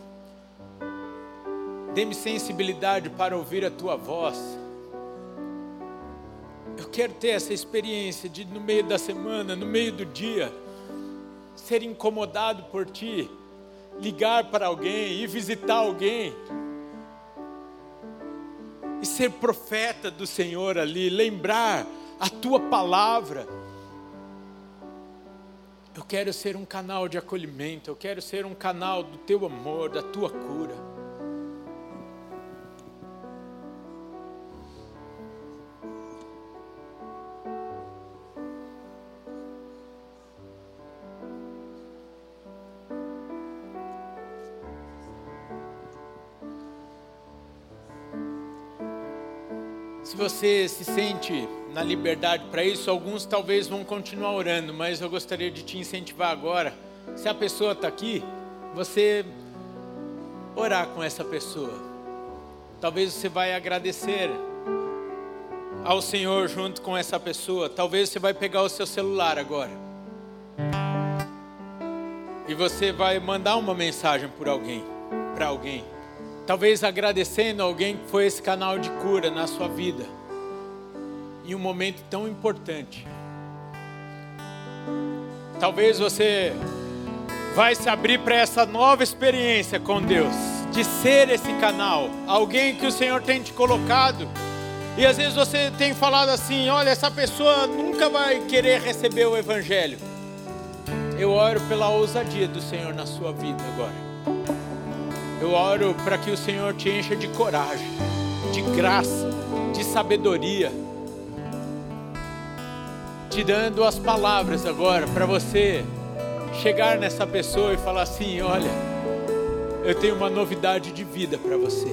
Dê-me sensibilidade para ouvir a tua voz. Eu quero ter essa experiência de, no meio da semana, no meio do dia, ser incomodado por ti, ligar para alguém, ir visitar alguém, e ser profeta do Senhor ali, lembrar a tua palavra. Eu quero ser um canal de acolhimento, eu quero ser um canal do teu amor, da tua cura. Você se sente na liberdade para isso, alguns talvez vão continuar orando, mas eu gostaria de te incentivar agora. Se a pessoa está aqui, você orar com essa pessoa. Talvez você vai agradecer ao Senhor junto com essa pessoa. Talvez você vai pegar o seu celular agora. E você vai mandar uma mensagem por alguém, para alguém. Talvez agradecendo alguém que foi esse canal de cura na sua vida. Em um momento tão importante. Talvez você vai se abrir para essa nova experiência com Deus, de ser esse canal, alguém que o Senhor tem te colocado. E às vezes você tem falado assim: olha, essa pessoa nunca vai querer receber o Evangelho. Eu oro pela ousadia do Senhor na sua vida agora. Eu oro para que o Senhor te encha de coragem, de graça, de sabedoria, te dando as palavras agora para você chegar nessa pessoa e falar assim: olha, eu tenho uma novidade de vida para você.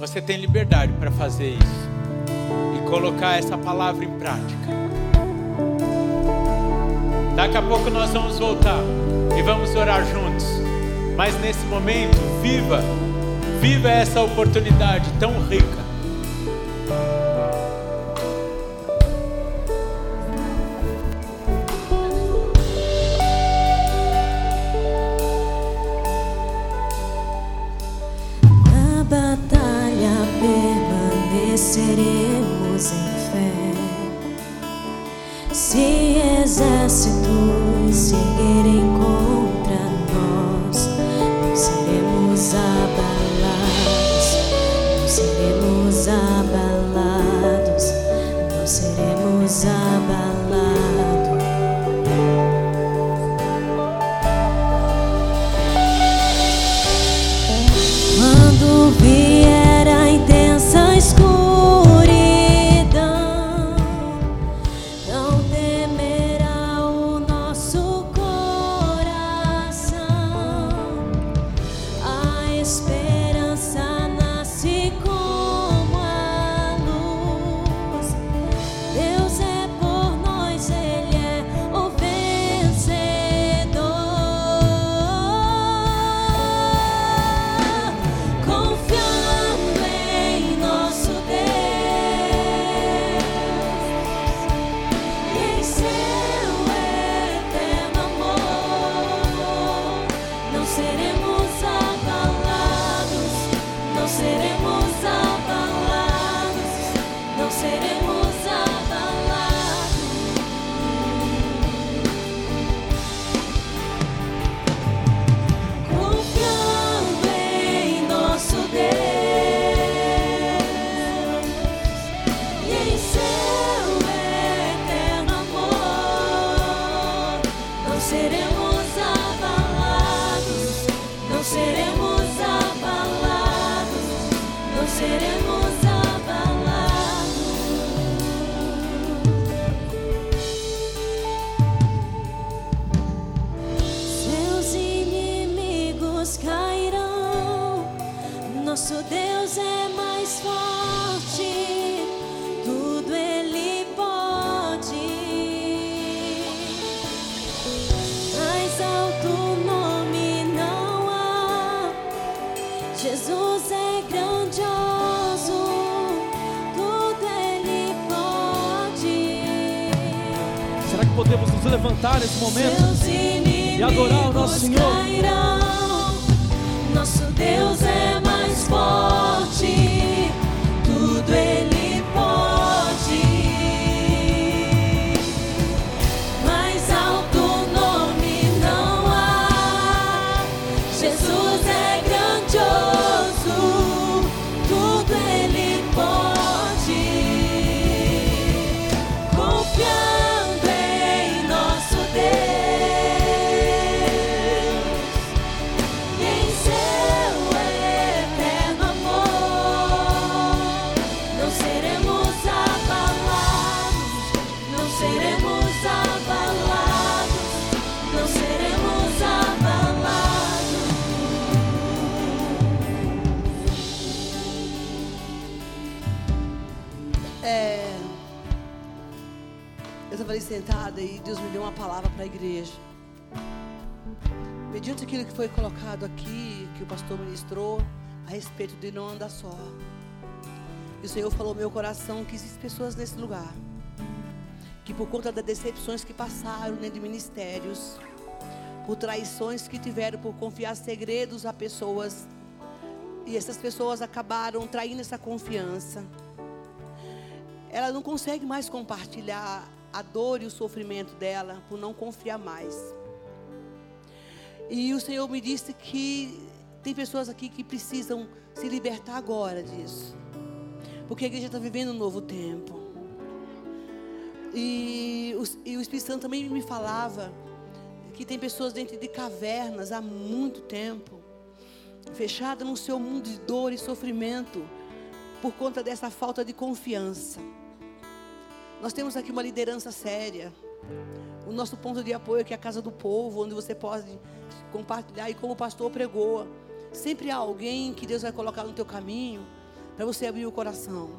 Você tem liberdade para fazer isso e colocar essa palavra em prática. Daqui a pouco nós vamos voltar e vamos orar juntos. Mas nesse momento, viva, viva essa oportunidade tão rica. Señor. Andar só. E o Senhor falou meu coração que existem pessoas nesse lugar que por conta das decepções que passaram dentro de ministérios, por traições que tiveram, por confiar segredos a pessoas, e essas pessoas acabaram traindo essa confiança ela não consegue mais compartilhar a dor e o sofrimento dela por não confiar mais. E o Senhor me disse que tem pessoas aqui que precisam se libertar agora disso. Porque a igreja está vivendo um novo tempo. E o, e o Espírito Santo também me falava que tem pessoas dentro de cavernas há muito tempo, fechadas no seu mundo de dor e sofrimento, por conta dessa falta de confiança. Nós temos aqui uma liderança séria. O nosso ponto de apoio aqui é a Casa do Povo, onde você pode compartilhar. E como o pastor pregou, sempre há alguém que Deus vai colocar no teu caminho para você abrir o coração.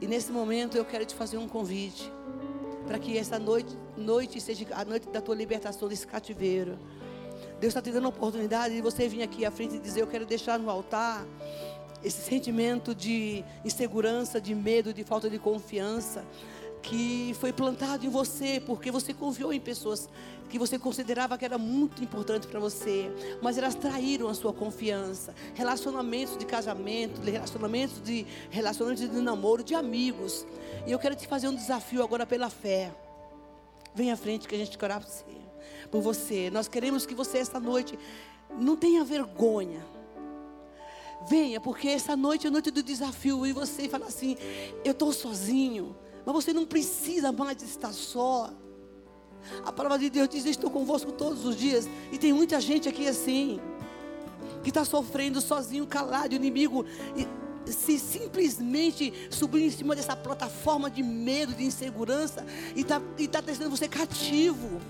E nesse momento eu quero te fazer um convite para que essa noite, noite seja a noite da tua libertação desse cativeiro. Deus está te dando a oportunidade de você vir aqui à frente e dizer: Eu quero deixar no altar esse sentimento de insegurança, de medo, de falta de confiança que foi plantado em você porque você confiou em pessoas que você considerava que era muito importante para você, mas elas traíram a sua confiança. Relacionamentos de casamento, relacionamentos de relacionamentos de namoro, de amigos. E eu quero te fazer um desafio agora pela fé. Vem à frente que a gente quer orar por você. Por você. Nós queremos que você esta noite não tenha vergonha. Venha, porque essa noite é a noite do desafio. E você fala assim: Eu estou sozinho. Mas você não precisa mais estar só. A palavra de Deus diz: estou convosco todos os dias. E tem muita gente aqui assim, que está sofrendo sozinho, calado. Inimigo e- se simplesmente subir em cima dessa plataforma de medo, de insegurança, e está tá deixando você cativo.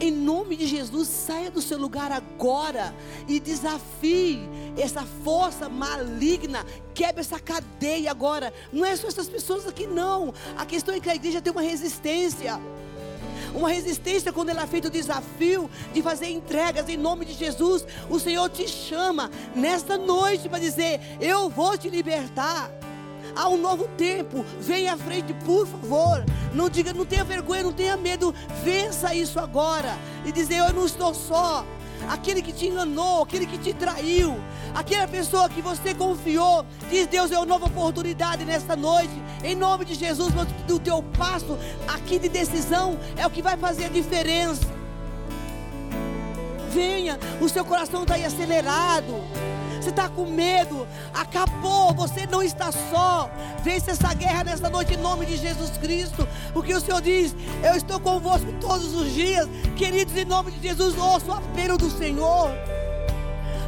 Em nome de Jesus, saia do seu lugar agora e desafie essa força maligna. Quebre essa cadeia agora. Não é só essas pessoas aqui, não. A questão é que a igreja tem uma resistência. Uma resistência quando ela é feito o desafio de fazer entregas em nome de Jesus. O Senhor te chama nesta noite para dizer: Eu vou te libertar. Há um novo tempo. Venha à frente, por favor. Não diga, não tenha vergonha, não tenha medo. Vença isso agora. E dizer, eu não estou só. Aquele que te enganou, aquele que te traiu, aquela pessoa que você confiou, diz Deus, é uma nova oportunidade nesta noite, em nome de Jesus, mas o teu passo aqui de decisão é o que vai fazer a diferença. Venha, o seu coração está aí acelerado. Você está com medo, acabou, você não está só. Vence essa guerra nesta noite em nome de Jesus Cristo, porque o Senhor diz: Eu estou convosco todos os dias, queridos, em nome de Jesus, ouça o apelo do Senhor.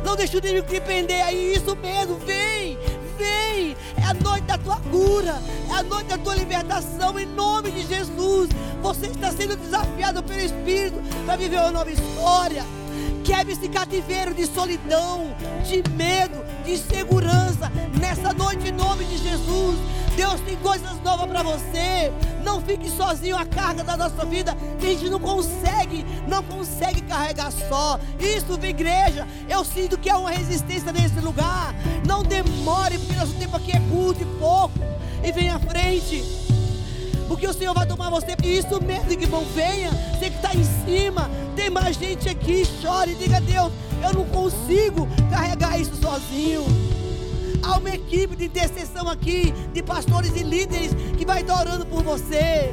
Não deixe o inimigo te prender aí, isso mesmo, vem, vem. É a noite da tua cura, é a noite da tua libertação, em nome de Jesus. Você está sendo desafiado pelo Espírito para viver uma nova história. Quebre esse cativeiro de solidão, de medo, de insegurança. Nessa noite, em nome de Jesus, Deus tem coisas novas para você. Não fique sozinho a carga da nossa vida. A gente não consegue, não consegue carregar só. Isso, igreja, eu sinto que há uma resistência nesse lugar. Não demore, porque nosso tempo aqui é curto e pouco. E vem à frente. Porque o Senhor vai tomar você. E isso mesmo, irmão, venha. Você que está em cima. Tem mais gente aqui. Chore. Diga, Deus, eu não consigo carregar isso sozinho. Há uma equipe de intercessão aqui, de pastores e líderes que vai estar orando por você.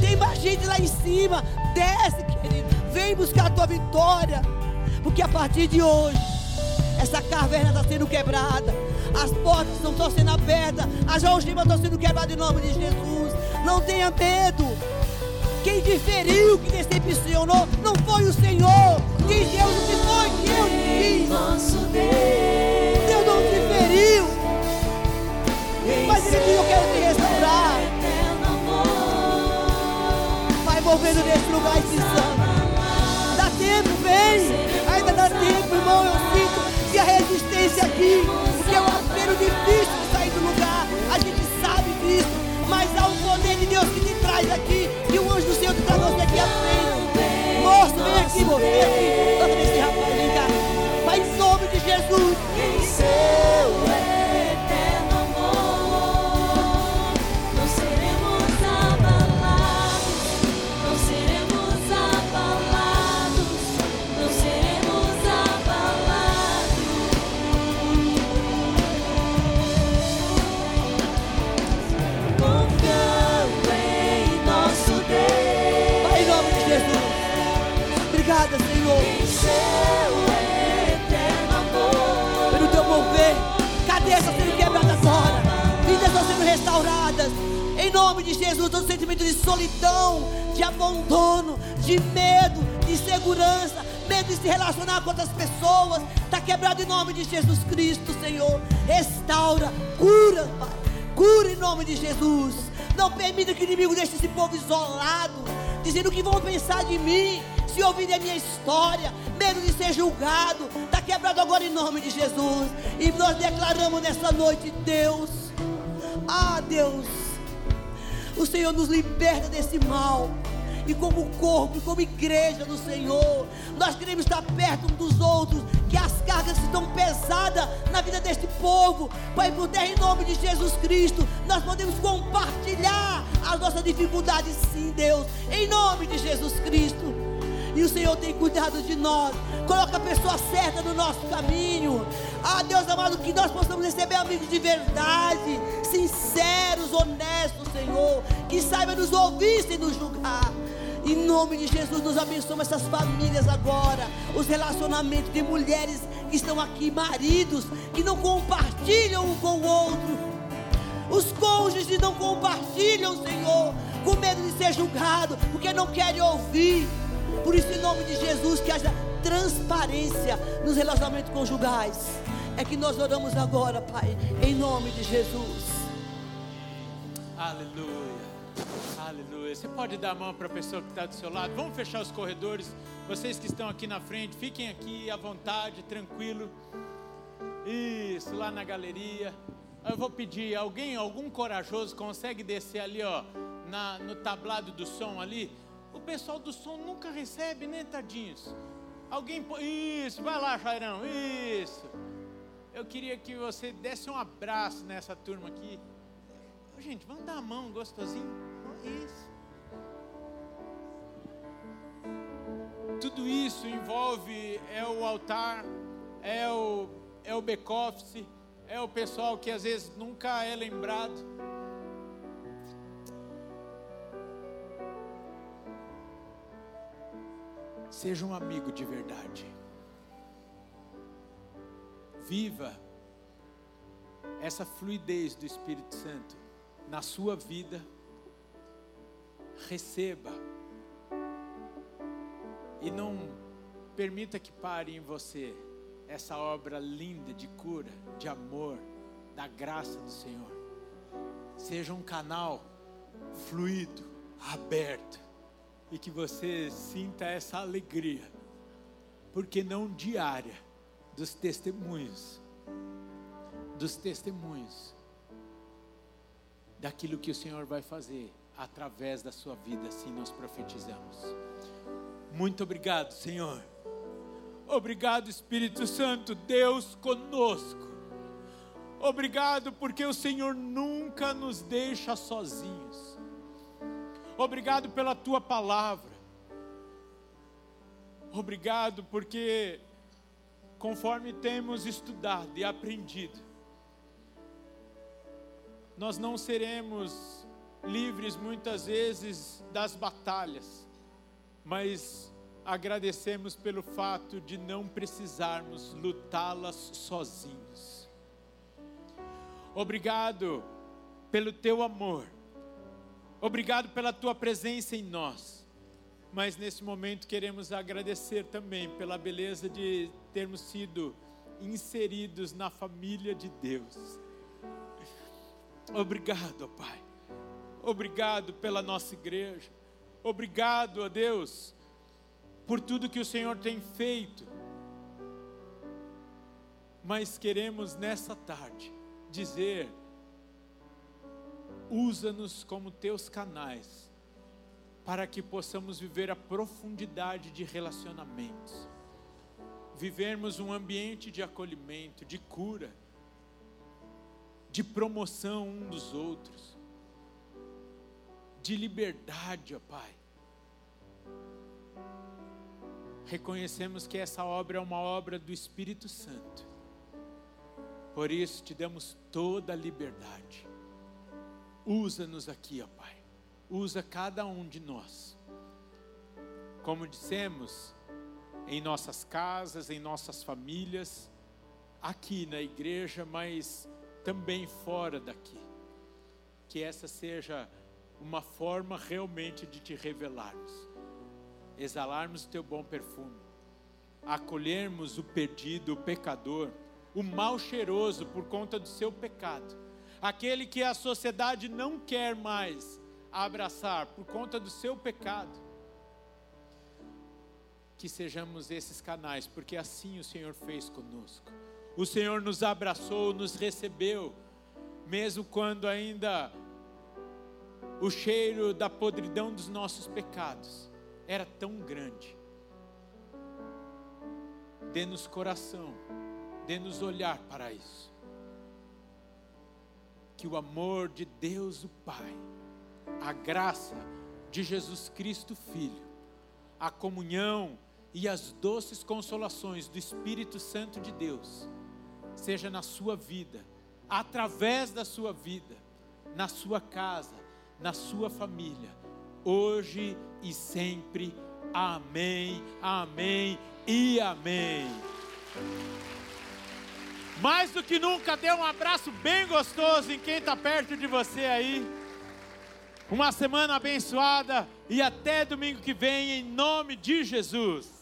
Tem mais gente lá em cima. Desce, querido. Vem buscar a tua vitória. Porque a partir de hoje, essa caverna está sendo quebrada. As portas estão sendo abertas. As algemas estão sendo quebradas em nome de Jesus. Não tenha medo. Quem diferiu, que decepcionou, não foi o Senhor. Diz Deus o que foi que eu fiz. Nosso Deus. Deus não te feriu. Mas Ele diz: Eu quero te restaurar. Eterno amor. Vai movendo nesse lugar esse santo. Dá tempo, vem. Ainda dá tempo, irmão. Eu sinto que a resistência aqui, porque é um apelo difícil de Deus que te traz aqui. E o anjo do Senhor te traz você aqui à frente. Moço, vem aqui, moço. Vem aqui. Toca nesse rapaz, vem cá. Vai em nome de Jesus. Em seu nome de Jesus, todo sentimento de solidão, de abandono, de medo, de insegurança, medo de se relacionar com outras pessoas, está quebrado em nome de Jesus Cristo, Senhor. Restaura, cura, Pai. Cura em nome de Jesus. Não permita que o inimigo deixe esse povo isolado, dizendo o que vão pensar de mim, se ouvirem a minha história, medo de ser julgado. Está quebrado agora em nome de Jesus. E nós declaramos nessa noite, Deus. Ah, Deus. O Senhor nos liberta desse mal. E como corpo, e como igreja do Senhor, nós queremos estar perto um dos outros, que as cargas estão pesadas na vida deste povo. Pai, por terra, em nome de Jesus Cristo, nós podemos compartilhar as nossas dificuldades, sim, Deus, em nome de Jesus Cristo. E o Senhor tem cuidado de nós. Coloca a pessoa certa no nosso caminho. Ah, Deus amado, que nós possamos receber amigos de verdade, sinceros, honestos, Senhor. Que saiba nos ouvir sem nos julgar. Em nome de Jesus, nos abençoa essas famílias agora. Os relacionamentos de mulheres que estão aqui, maridos que não compartilham um com o outro. Os cônjuges não compartilham, Senhor, com medo de ser julgado, porque não querem ouvir. Por isso, em nome de Jesus, que haja transparência nos relacionamentos conjugais. É que nós oramos agora, Pai, em nome de Jesus. Aleluia. Aleluia. Você pode dar a mão para a pessoa que está do seu lado. Vamos fechar os corredores. Vocês que estão aqui na frente, fiquem aqui à vontade, tranquilo. Isso, lá na galeria. Eu vou pedir, alguém, algum corajoso consegue descer ali, ó, na, no tablado do som ali? O pessoal do som nunca recebe, né, tadinhos? Alguém, isso, vai lá, Jairão, isso. Eu queria que você desse um abraço nessa turma aqui. Gente, vamos dar a mão gostosinho? Isso. Tudo isso envolve é o altar, é o é o back-office, é o pessoal que às vezes nunca é lembrado. Seja um amigo de verdade. Viva essa fluidez do Espírito Santo na sua vida. Receba. E não permita que pare em você essa obra linda de cura, de amor, da graça do Senhor. Seja um canal fluido, aberto, e que você sinta essa alegria, porque não diária, dos testemunhos, dos testemunhos, daquilo que o Senhor vai fazer através da sua vida, assim nós profetizamos. Muito obrigado, Senhor. Obrigado, Espírito Santo, Deus conosco. Obrigado porque o Senhor nunca nos deixa sozinhos. Obrigado pela tua palavra. Obrigado porque, conforme temos estudado e aprendido, nós não seremos livres muitas vezes das batalhas, mas agradecemos pelo fato de não precisarmos lutá-las sozinhos. Obrigado pelo teu amor, obrigado pela tua presença em nós, mas nesse momento queremos agradecer também pela beleza de termos sido inseridos na família de Deus. Obrigado, Pai. Obrigado pela nossa igreja. Obrigado, ó Deus, por tudo que o Senhor tem feito. Mas queremos nessa tarde dizer: usa-nos como teus canais, para que possamos viver a profundidade de relacionamentos, vivermos um ambiente de acolhimento, de cura, de promoção um dos outros, de liberdade, ó Pai. Reconhecemos que essa obra é uma obra do Espírito Santo. Por isso te damos toda a liberdade. Usa-nos aqui, ó Pai. Usa cada um de nós. Como dissemos, em nossas casas, em nossas famílias, aqui na igreja, mas também fora daqui. Que essa seja uma forma realmente de te revelarmos, exalarmos o teu bom perfume, acolhermos o perdido, o pecador, o mal cheiroso por conta do seu pecado, aquele que a sociedade não quer mais abraçar por conta do seu pecado. Que sejamos esses canais, porque assim o Senhor fez conosco. O Senhor nos abraçou, nos recebeu, mesmo quando ainda o cheiro da podridão dos nossos pecados era tão grande. Dê-nos coração, dê-nos olhar para isso. Que o amor de Deus, o Pai, a graça de Jesus Cristo, Filho, a comunhão e as doces consolações do Espírito Santo de Deus, seja na sua vida, através da sua vida, na sua casa, na sua família, hoje e sempre. Amém, amém e amém. Mais do que nunca, dê um abraço bem gostoso em quem está perto de você aí. Uma semana abençoada e até domingo que vem, em nome de Jesus.